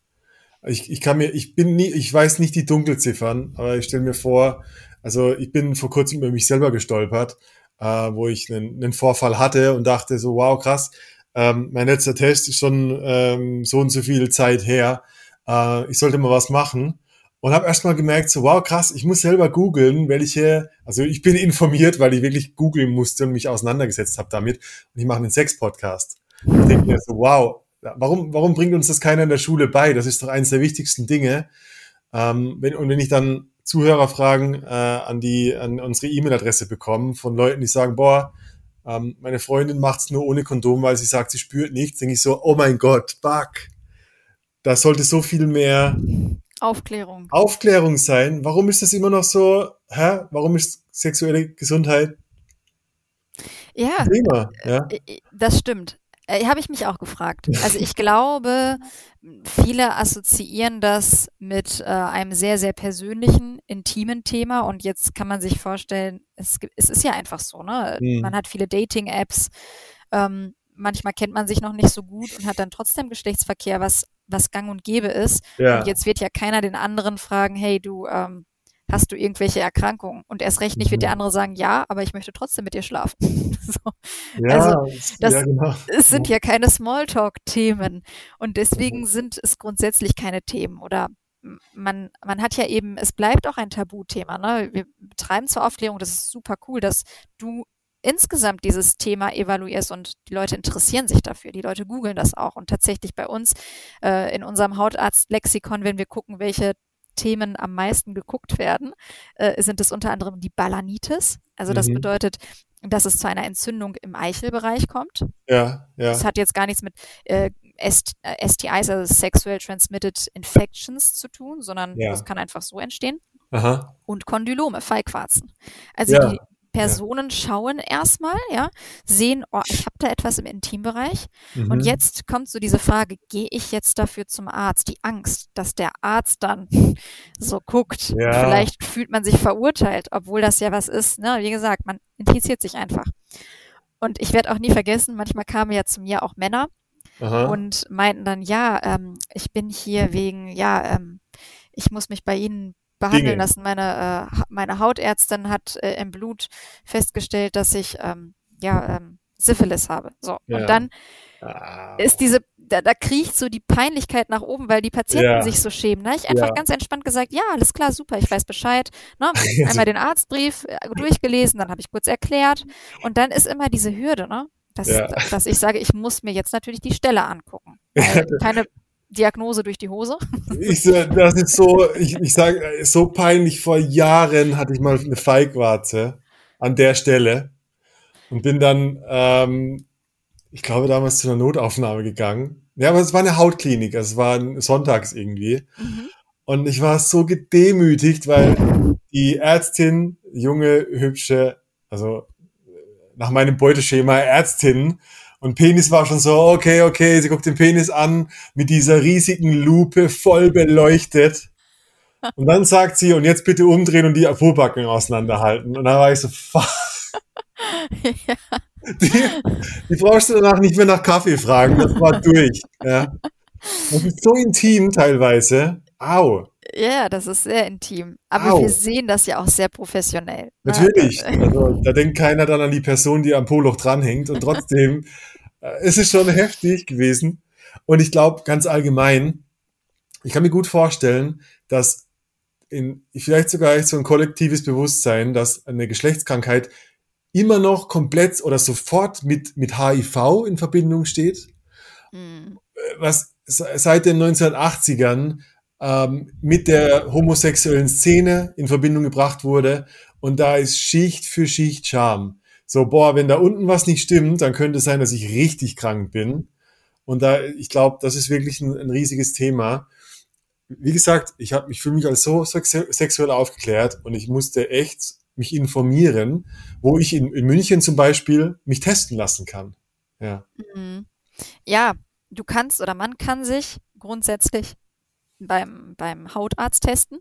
Ich, ich kann mir, ich bin nie, ich weiß nicht die Dunkelziffern, aber ich stelle mir vor, also ich bin vor kurzem über mich selber gestolpert, äh, wo ich einen, einen Vorfall hatte und dachte so, wow, krass, ähm, mein letzter Test ist schon ähm, so und so viel Zeit her, äh, ich sollte mal was machen und habe erstmal gemerkt, so wow, krass, ich muss selber googeln, welche, also ich bin informiert, weil ich wirklich googeln musste und mich auseinandergesetzt habe damit. Und ich mache einen Sex-Podcast. Ich denke mir so, wow, warum, warum bringt uns das keiner in der Schule bei? Das ist doch eines der wichtigsten Dinge. Ähm, wenn, und wenn ich dann Zuhörerfragen äh, an die an unsere E-Mail-Adresse bekomme von Leuten, die sagen, boah, ähm, meine Freundin macht's nur ohne Kondom, weil sie sagt, sie spürt nichts, denke ich so, oh mein Gott, Bug. Da sollte so viel mehr Aufklärung. Aufklärung sein. Warum ist das immer noch so? Hä? Warum ist sexuelle Gesundheit ja, Thema? Ja, äh, äh, das stimmt. Äh, Habe ich mich auch gefragt. Also ich glaube, viele assoziieren das mit äh, einem sehr, sehr persönlichen, intimen Thema. Und jetzt kann man sich vorstellen, es, es ist ja einfach so, ne? Hm. Man hat viele Dating-Apps. Ähm, manchmal kennt man sich noch nicht so gut und hat dann trotzdem Geschlechtsverkehr, was was gang und gäbe ist. Ja. Und jetzt wird ja keiner den anderen fragen, hey, du, ähm, hast du irgendwelche Erkrankungen? Und erst recht nicht wird der mhm. andere sagen, ja, aber ich möchte trotzdem mit dir schlafen. so. ja, also das ja, genau. es sind ja keine Smalltalk-Themen und deswegen mhm. sind es grundsätzlich keine Themen oder man, man hat ja eben, es bleibt auch ein Tabuthema. Ne? Wir betreiben zur Aufklärung, das ist super cool, dass du insgesamt dieses Thema evaluierst und die Leute interessieren sich dafür. Die Leute googeln das auch. Und tatsächlich bei uns äh, in unserem Hautarzt-Lexikon, wenn wir gucken, welche Themen am meisten geguckt werden, äh, sind es unter anderem die Balanitis. Also das mhm. bedeutet, dass es zu einer Entzündung im Eichelbereich kommt. Ja, ja. Das hat jetzt gar nichts mit äh, STIs, äh, also Sexual Transmitted Infections zu tun, sondern ja. das kann einfach so entstehen. Aha. Und Kondylome, Feigwarzen. Also ja. die Personen ja. schauen erstmal, ja, sehen, oh, ich habe da etwas im Intimbereich. Mhm. Und jetzt kommt so diese Frage, gehe ich jetzt dafür zum Arzt? Die Angst, dass der Arzt dann so guckt. Ja. Vielleicht fühlt man sich verurteilt, obwohl das ja was ist. Ne? Wie gesagt, man interessiert sich einfach. Und ich werde auch nie vergessen, manchmal kamen ja zu mir auch Männer Aha. und meinten dann, ja, ähm, ich bin hier wegen, ja, ähm, ich muss mich bei Ihnen behandeln Dinge. lassen. Meine, äh, meine Hautärztin hat äh, im Blut festgestellt, dass ich ähm, ja ähm, Syphilis habe. So. Ja. Und dann ah. ist diese, da, da kriecht so die Peinlichkeit nach oben, weil die Patienten ja. sich so schämen. Ne? Ich einfach ja. ganz entspannt gesagt, ja, alles klar, super, ich weiß Bescheid. Ne? Einmal den Arztbrief äh, durchgelesen, dann habe ich kurz erklärt. Und dann ist immer diese Hürde, ne? Dass, dass ich sage, ich muss mir jetzt natürlich die Stelle angucken. keine Diagnose durch die Hose? Ich, das ist so, ich, ich sage, so peinlich. Vor Jahren hatte ich mal eine Feigwarte an der Stelle und bin dann, ähm, ich glaube, damals zu einer Notaufnahme gegangen. Ja, aber es war eine Hautklinik, also es war sonntags irgendwie. Mhm. Und ich war so gedemütigt, weil die Ärztin, junge, hübsche, also nach meinem Beuteschema Ärztin, und Penis war schon so, okay, okay, sie guckt den Penis an, mit dieser riesigen Lupe voll beleuchtet. Und dann sagt sie, und jetzt bitte umdrehen und die Pobacken auseinanderhalten. Und dann war ich so, fuck. ja. die, die brauchst du danach nicht mehr nach Kaffee fragen, das war durch. Ja. Das ist so intim teilweise. Au. Ja, das ist sehr intim. Aber Au. wir sehen das ja auch sehr professionell. Ne? Natürlich. Also, da denkt keiner dann an die Person, die am Poloch dranhängt. Und trotzdem äh, es ist schon heftig gewesen. Und ich glaube, ganz allgemein, ich kann mir gut vorstellen, dass in, vielleicht sogar so ein kollektives Bewusstsein, dass eine Geschlechtskrankheit immer noch komplett oder sofort mit, mit HIV in Verbindung steht. Mhm. Was seit den 1980ern ähm, mit der homosexuellen Szene in Verbindung gebracht wurde. Und da ist Schicht für Schicht Scham. So, boah, wenn da unten was nicht stimmt, dann könnte es sein, dass ich richtig krank bin. Und da, ich glaube, das ist wirklich ein, ein, riesiges Thema. Wie gesagt, ich habe, ich fühle mich als so sexuell aufgeklärt und ich musste echt mich informieren, wo ich in, in München zum Beispiel mich testen lassen kann. Ja. Mhm. Ja, du kannst oder man kann sich grundsätzlich beim, beim Hautarzt testen.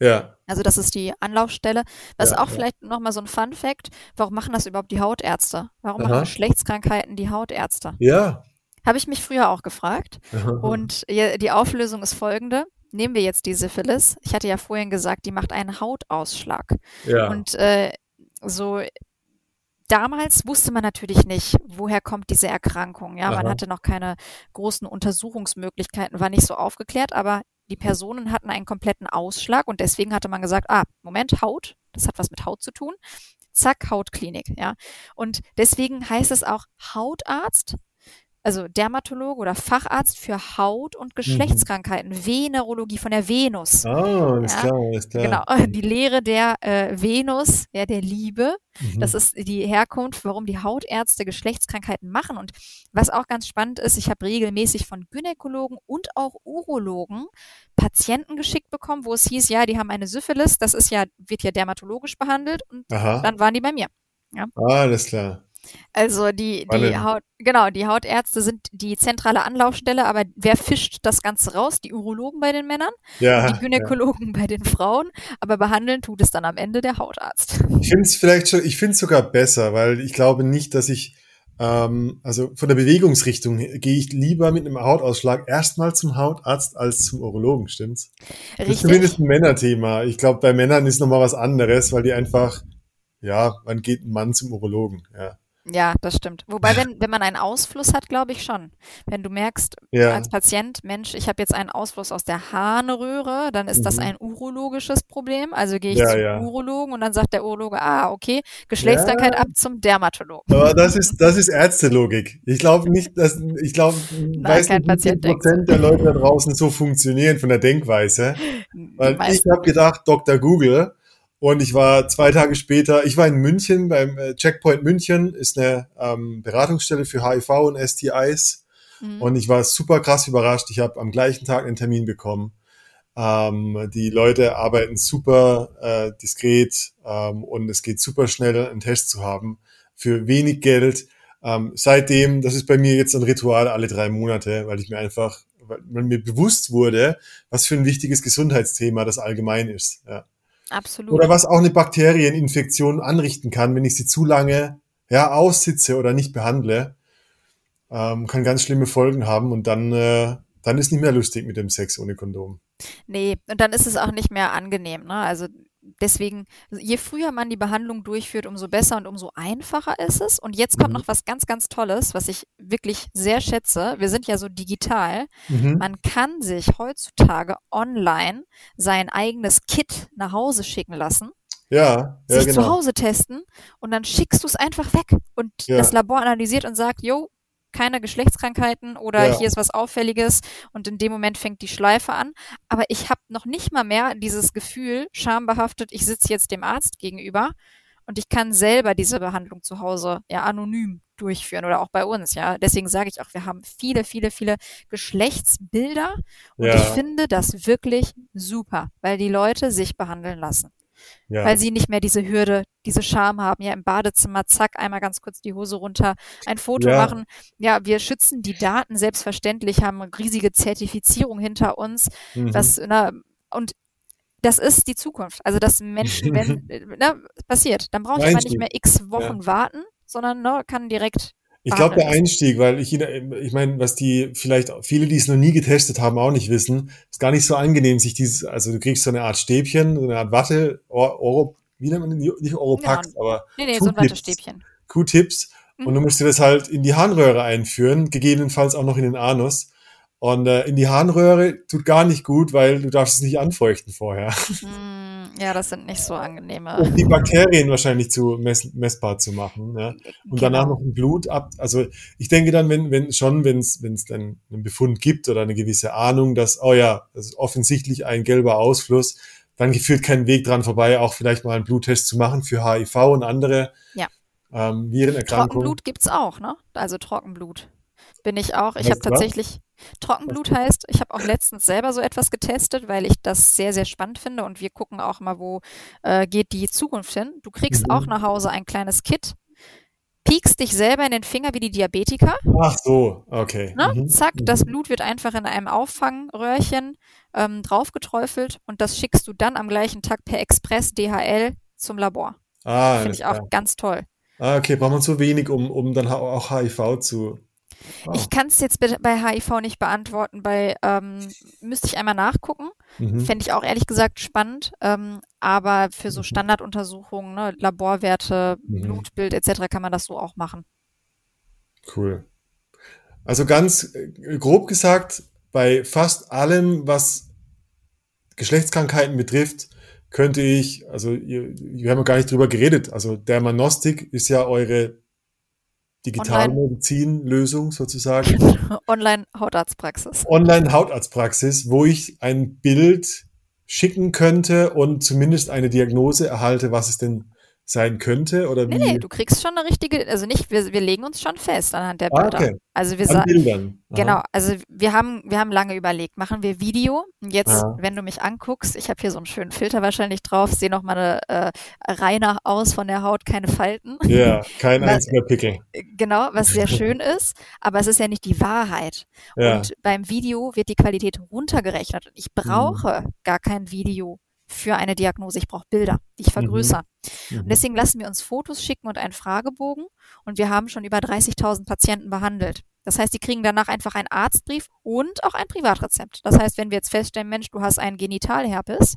Ja. Also das ist die Anlaufstelle. Was ja, auch ja. vielleicht nochmal so ein Fun Fact, warum machen das überhaupt die Hautärzte? Warum Aha. machen Geschlechtskrankheiten die Hautärzte? Ja. Habe ich mich früher auch gefragt. Aha. Und die Auflösung ist folgende. Nehmen wir jetzt die Syphilis. Ich hatte ja vorhin gesagt, die macht einen Hautausschlag. Ja. Und äh, so damals wusste man natürlich nicht, woher kommt diese Erkrankung. Ja, Aha. man hatte noch keine großen Untersuchungsmöglichkeiten, war nicht so aufgeklärt, aber die Personen hatten einen kompletten Ausschlag und deswegen hatte man gesagt, ah, Moment, Haut, das hat was mit Haut zu tun. Zack, Hautklinik, ja. Und deswegen heißt es auch Hautarzt, also Dermatologe oder Facharzt für Haut- und mhm. Geschlechtskrankheiten, mhm. Venerologie von der Venus. Ah, ist ja, klar, ist klar. Genau, die Lehre der äh, Venus, ja, der Liebe. Mhm. Das ist die Herkunft, warum die Hautärzte Geschlechtskrankheiten machen. Und was auch ganz spannend ist, ich habe regelmäßig von Gynäkologen und auch Urologen Patienten geschickt bekommen, wo es hieß, ja, die haben eine Syphilis, das ist ja, wird ja dermatologisch behandelt und Aha. dann waren die bei mir. Ja. Ah, alles klar. Also die, die Haut, genau, die Hautärzte sind die zentrale Anlaufstelle, aber wer fischt das Ganze raus? Die Urologen bei den Männern, ja, die Gynäkologen ja. bei den Frauen, aber behandeln tut es dann am Ende der Hautarzt. Ich finde es vielleicht schon, ich finde es sogar besser, weil ich glaube nicht, dass ich, ähm, also von der Bewegungsrichtung gehe ich lieber mit einem Hautausschlag erstmal zum Hautarzt als zum Urologen, stimmt's? Richtig. Das ist zumindest ein Männerthema. Ich glaube, bei Männern ist nochmal was anderes, weil die einfach, ja, wann geht ein Mann zum Urologen, ja. Ja, das stimmt. Wobei, wenn, wenn man einen Ausfluss hat, glaube ich schon. Wenn du merkst, ja. als Patient, Mensch, ich habe jetzt einen Ausfluss aus der Harnröhre, dann ist mhm. das ein urologisches Problem. Also gehe ich ja, zum ja. Urologen und dann sagt der Urologe, ah, okay, Geschlechtskrankheit ab zum Dermatologen. Aber das ist, das ist Ärztelogik. Ich glaube nicht, dass, ich glaube, weiß nicht, Patient Prozent der Leute da draußen so funktionieren von der Denkweise. Weil ich habe gedacht, Dr. Google, und ich war zwei Tage später, ich war in München beim äh, Checkpoint München, ist eine ähm, Beratungsstelle für HIV und STIs. Mhm. Und ich war super krass überrascht. Ich habe am gleichen Tag einen Termin bekommen. Ähm, die Leute arbeiten super äh, diskret ähm, und es geht super schnell, einen Test zu haben für wenig Geld. Ähm, seitdem, das ist bei mir jetzt ein Ritual alle drei Monate, weil ich mir einfach, weil mir bewusst wurde, was für ein wichtiges Gesundheitsthema das allgemein ist. Ja. Absolut. Oder was auch eine Bakterieninfektion anrichten kann, wenn ich sie zu lange ja, aussitze oder nicht behandle, ähm, kann ganz schlimme Folgen haben und dann, äh, dann ist nicht mehr lustig mit dem Sex ohne Kondom. Nee, und dann ist es auch nicht mehr angenehm. Ne? Also deswegen, je früher man die Behandlung durchführt, umso besser und umso einfacher ist es. Und jetzt kommt mhm. noch was ganz, ganz Tolles, was ich wirklich sehr schätze. Wir sind ja so digital. Mhm. Man kann sich heutzutage online sein eigenes Kit nach Hause schicken lassen. Ja, ja sich genau. zu Hause testen und dann schickst du es einfach weg. Und ja. das Labor analysiert und sagt, jo, keine Geschlechtskrankheiten oder ja. hier ist was Auffälliges und in dem Moment fängt die Schleife an. Aber ich habe noch nicht mal mehr dieses Gefühl, schambehaftet, ich sitze jetzt dem Arzt gegenüber und ich kann selber diese Behandlung zu Hause ja anonym durchführen oder auch bei uns, ja. Deswegen sage ich auch, wir haben viele, viele, viele Geschlechtsbilder und ja. ich finde das wirklich super, weil die Leute sich behandeln lassen. Ja. Weil sie nicht mehr diese Hürde, diese Scham haben, ja, im Badezimmer, zack, einmal ganz kurz die Hose runter, ein Foto ja. machen. Ja, wir schützen die Daten selbstverständlich, haben eine riesige Zertifizierung hinter uns, mhm. was, na, und das ist die Zukunft. Also, dass Menschen, wenn, na, passiert, dann brauche ich aber nicht mehr x Wochen ja. warten, sondern ne, kann direkt ich glaube, der Einstieg, weil ich, ich meine, was die vielleicht viele, die es noch nie getestet haben, auch nicht wissen, ist gar nicht so angenehm, sich dieses, also du kriegst so eine Art Stäbchen, so eine Art Watte, Oro, wie nennt man nicht Oropax, ja. aber nee, nee, so ein Wattestäbchen. Q-Tips mhm. und du musst dir das halt in die Harnröhre einführen, gegebenenfalls auch noch in den Anus. Und äh, in die Harnröhre tut gar nicht gut, weil du darfst es nicht anfeuchten vorher. Mm, ja, das sind nicht so angenehme. Um die Bakterien wahrscheinlich zu mess messbar zu machen. Ja. Und genau. danach noch ein Blut ab. Also ich denke dann, wenn, wenn schon, wenn es wenn es dann einen Befund gibt oder eine gewisse Ahnung, dass, oh ja, das ist offensichtlich ein gelber Ausfluss, dann führt kein Weg dran vorbei, auch vielleicht mal einen Bluttest zu machen für HIV und andere ja. ähm, Virenerkrankungen. Trockenblut gibt's auch, ne? Also Trockenblut bin ich auch. Ich habe tatsächlich Trockenblut heißt, ich habe auch letztens selber so etwas getestet, weil ich das sehr, sehr spannend finde und wir gucken auch mal, wo äh, geht die Zukunft hin. Du kriegst mhm. auch nach Hause ein kleines Kit, piekst dich selber in den Finger wie die Diabetiker. Ach so, okay. Ne? Mhm. Zack, mhm. das Blut wird einfach in einem Auffangröhrchen ähm, draufgeträufelt und das schickst du dann am gleichen Tag per Express DHL zum Labor. Ah, Finde ich auch klar. ganz toll. Ah, okay, braucht man so wenig, um, um dann auch HIV zu Wow. Ich kann es jetzt bei HIV nicht beantworten, bei ähm, müsste ich einmal nachgucken. Mhm. Fände ich auch ehrlich gesagt spannend. Ähm, aber für so mhm. Standarduntersuchungen, ne, Laborwerte, mhm. Blutbild etc. kann man das so auch machen. Cool. Also ganz äh, grob gesagt, bei fast allem, was Geschlechtskrankheiten betrifft, könnte ich, also wir haben ja gar nicht drüber geredet, also Dermanostik ist ja eure Digitalmedizin-Lösung sozusagen. Online-Hautarztpraxis. Online-Hautarztpraxis, wo ich ein Bild schicken könnte und zumindest eine Diagnose erhalte, was es denn sein könnte? Oder wie? Nee, nee, du kriegst schon eine richtige, also nicht, wir, wir legen uns schon fest anhand der ah, Bilder. Ah, okay. Also wir sagen, genau, also wir haben, wir haben lange überlegt, machen wir Video? Und jetzt, ja. wenn du mich anguckst, ich habe hier so einen schönen Filter wahrscheinlich drauf, sehe noch mal eine, äh, reiner aus von der Haut, keine Falten. Ja, kein was, einziger Pickel. Genau, was sehr schön ist, aber es ist ja nicht die Wahrheit. Ja. Und beim Video wird die Qualität runtergerechnet und ich brauche mhm. gar kein Video für eine Diagnose. Ich brauche Bilder, die ich vergrößere. Mhm. Und mhm. deswegen lassen wir uns Fotos schicken und einen Fragebogen. Und wir haben schon über 30.000 Patienten behandelt. Das heißt, die kriegen danach einfach einen Arztbrief und auch ein Privatrezept. Das heißt, wenn wir jetzt feststellen, Mensch, du hast einen Genitalherpes,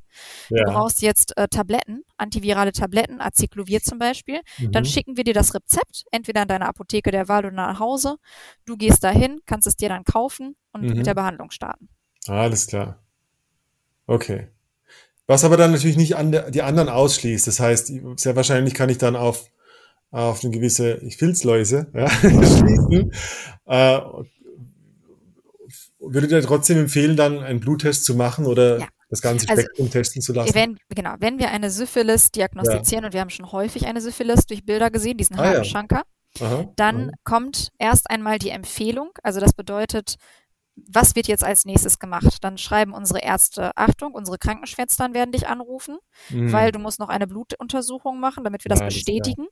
ja. du brauchst jetzt äh, Tabletten, antivirale Tabletten, Acyclovir zum Beispiel, mhm. dann schicken wir dir das Rezept, entweder in deiner Apotheke der Wahl oder nach Hause. Du gehst dahin, kannst es dir dann kaufen und mhm. mit der Behandlung starten. Alles klar. Okay. Was aber dann natürlich nicht an die anderen ausschließt. Das heißt, sehr wahrscheinlich kann ich dann auf, auf eine gewisse Filzläuse ja, schließen. Äh, würdet ihr trotzdem empfehlen, dann einen Bluttest zu machen oder ja. das ganze also, Spektrum also, testen zu lassen? Wenn, genau, wenn wir eine Syphilis diagnostizieren ja. und wir haben schon häufig eine Syphilis durch Bilder gesehen, diesen ah, Hakenschanker, ja. dann aha. kommt erst einmal die Empfehlung. Also das bedeutet, was wird jetzt als nächstes gemacht? Dann schreiben unsere Ärzte, Achtung, unsere Krankenschwestern werden dich anrufen, mhm. weil du musst noch eine Blutuntersuchung machen, damit wir das ja, bestätigen.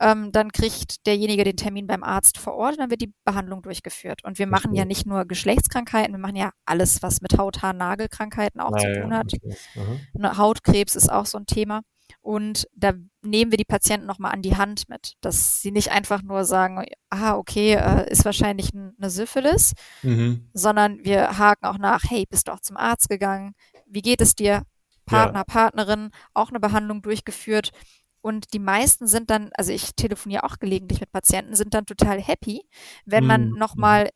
Ähm, dann kriegt derjenige den Termin beim Arzt vor Ort, dann wird die Behandlung durchgeführt. Und wir machen ja nicht nur Geschlechtskrankheiten, wir machen ja alles, was mit Haut, Haar, Nagelkrankheiten auch ah, zu tun hat. Okay. Hautkrebs ist auch so ein Thema. Und da nehmen wir die Patienten nochmal an die Hand mit, dass sie nicht einfach nur sagen, ah, okay, äh, ist wahrscheinlich eine Syphilis, mhm. sondern wir haken auch nach, hey, bist du auch zum Arzt gegangen? Wie geht es dir? Partner, ja. Partnerin, auch eine Behandlung durchgeführt. Und die meisten sind dann, also ich telefoniere auch gelegentlich mit Patienten, sind dann total happy, wenn man mhm. nochmal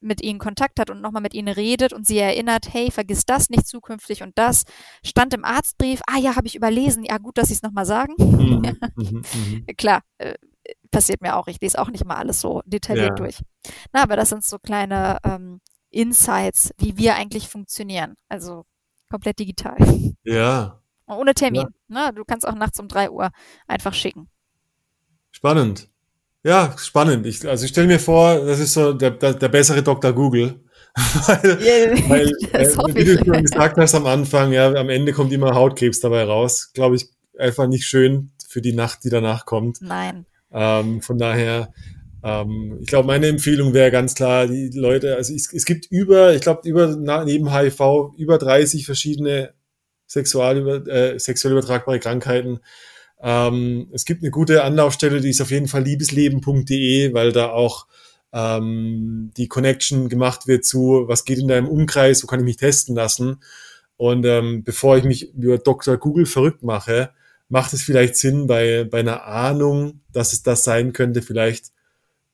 mit ihnen Kontakt hat und nochmal mit ihnen redet und sie erinnert, hey, vergiss das nicht zukünftig und das stand im Arztbrief, ah ja, habe ich überlesen, ja gut, dass sie es nochmal sagen. Mhm, mhm, mhm. Klar, äh, passiert mir auch. Ich lese auch nicht mal alles so detailliert ja. durch. Na, aber das sind so kleine ähm, Insights, wie wir eigentlich funktionieren. Also komplett digital. Ja. Ohne Termin. Ja. Ne? Du kannst auch nachts um 3 Uhr einfach schicken. Spannend. Ja, spannend. Ich, also ich stelle mir vor, das ist so der, der, der bessere Dr. Google. weil, yeah, weil äh, wie du schon gesagt hast am Anfang, ja, am Ende kommt immer Hautkrebs dabei raus. Glaube ich, einfach nicht schön für die Nacht, die danach kommt. Nein. Ähm, von daher, ähm, ich glaube, meine Empfehlung wäre ganz klar, die Leute, also es, es gibt über, ich glaube, über neben HIV über 30 verschiedene sexual, äh, sexuell übertragbare Krankheiten. Ähm, es gibt eine gute Anlaufstelle, die ist auf jeden Fall liebesleben.de, weil da auch ähm, die Connection gemacht wird zu, was geht in deinem Umkreis, wo kann ich mich testen lassen. Und ähm, bevor ich mich über Dr. Google verrückt mache, macht es vielleicht Sinn, bei, bei einer Ahnung, dass es das sein könnte, vielleicht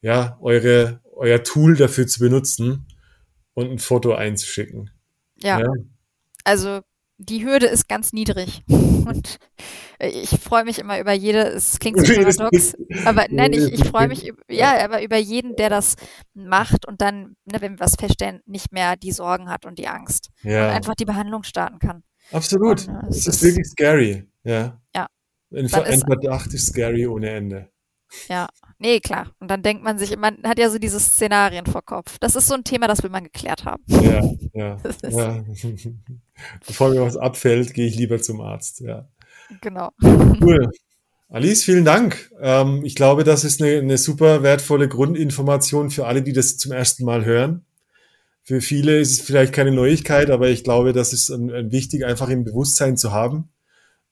ja, eure, euer Tool dafür zu benutzen und ein Foto einzuschicken. Ja. ja. Also die Hürde ist ganz niedrig. Und ich freue mich immer über jede, es klingt so paradox, aber nein, ich, ich freue mich, ja, aber über jeden, der das macht und dann, ne, wenn wir was feststellen, nicht mehr die Sorgen hat und die Angst. Ja. Und einfach die Behandlung starten kann. Absolut. Und, äh, es ist, ist wirklich scary, ja. Ja. Ein, ein Verdacht ist scary ohne Ende. Ja, nee, klar. Und dann denkt man sich, man hat ja so diese Szenarien vor Kopf. Das ist so ein Thema, das will man geklärt haben. Ja, ja. ja. Bevor mir was abfällt, gehe ich lieber zum Arzt, ja. Genau. Cool. Alice, vielen Dank. Ähm, ich glaube, das ist eine, eine super wertvolle Grundinformation für alle, die das zum ersten Mal hören. Für viele ist es vielleicht keine Neuigkeit, aber ich glaube, das ist ein, ein wichtig, einfach im Bewusstsein zu haben.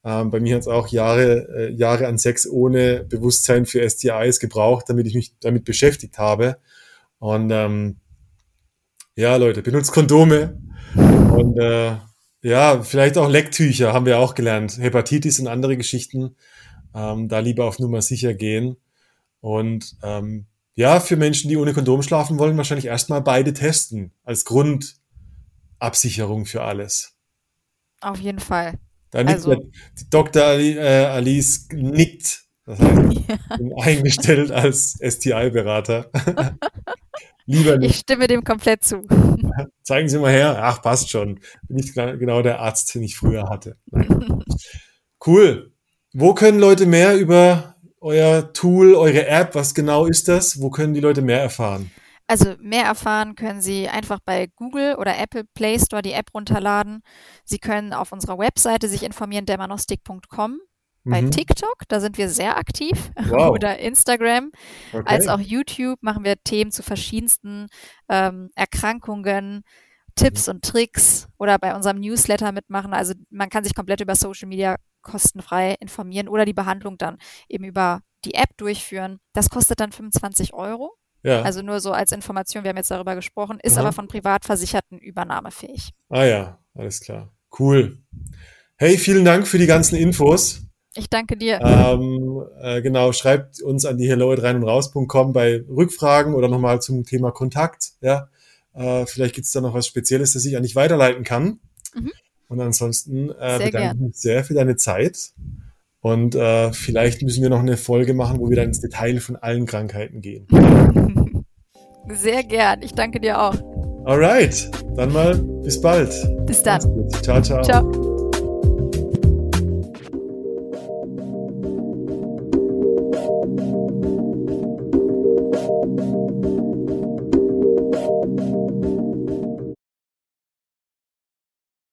Ähm, bei mir hat es auch Jahre, äh, Jahre an Sex ohne Bewusstsein für STIs gebraucht, damit ich mich damit beschäftigt habe. Und ähm, ja, Leute, benutzt Kondome und äh, ja, vielleicht auch Lecktücher, haben wir auch gelernt. Hepatitis und andere Geschichten. Ähm, da lieber auf Nummer sicher gehen. Und ähm, ja, für Menschen, die ohne Kondom schlafen wollen, wahrscheinlich erstmal beide testen als Grundabsicherung für alles. Auf jeden Fall. Da nickt also, Dr. Ali, äh, Alice nickt. Das heißt, ja. bin eingestellt als STI-Berater. Lieber nicht. Ich stimme dem komplett zu. Zeigen Sie mal her. Ach, passt schon. Bin ich genau der Arzt, den ich früher hatte. cool. Wo können Leute mehr über euer Tool, eure App, was genau ist das? Wo können die Leute mehr erfahren? Also mehr erfahren können Sie einfach bei Google oder Apple Play Store die App runterladen. Sie können auf unserer Webseite sich informieren, dermanostik.com. Bei mhm. TikTok, da sind wir sehr aktiv, wow. oder Instagram, okay. als auch YouTube machen wir Themen zu verschiedensten ähm, Erkrankungen, Tipps mhm. und Tricks oder bei unserem Newsletter mitmachen. Also man kann sich komplett über Social Media kostenfrei informieren oder die Behandlung dann eben über die App durchführen. Das kostet dann 25 Euro. Ja. Also nur so als Information, wir haben jetzt darüber gesprochen, ist Aha. aber von Privatversicherten übernahmefähig. Ah ja, alles klar. Cool. Hey, vielen Dank für die ganzen Infos. Ich danke dir. Ähm, äh, genau, schreibt uns an die hello rein und raus.com bei Rückfragen oder nochmal zum Thema Kontakt. Ja, äh, vielleicht gibt es da noch was Spezielles, das ich an dich weiterleiten kann. Mhm. Und ansonsten äh, bedanke ich mich sehr für deine Zeit. Und äh, vielleicht müssen wir noch eine Folge machen, wo wir dann ins Detail von allen Krankheiten gehen. Sehr gern. Ich danke dir auch. Alright. Dann mal bis bald. Bis dann. Ciao, ciao. Ciao.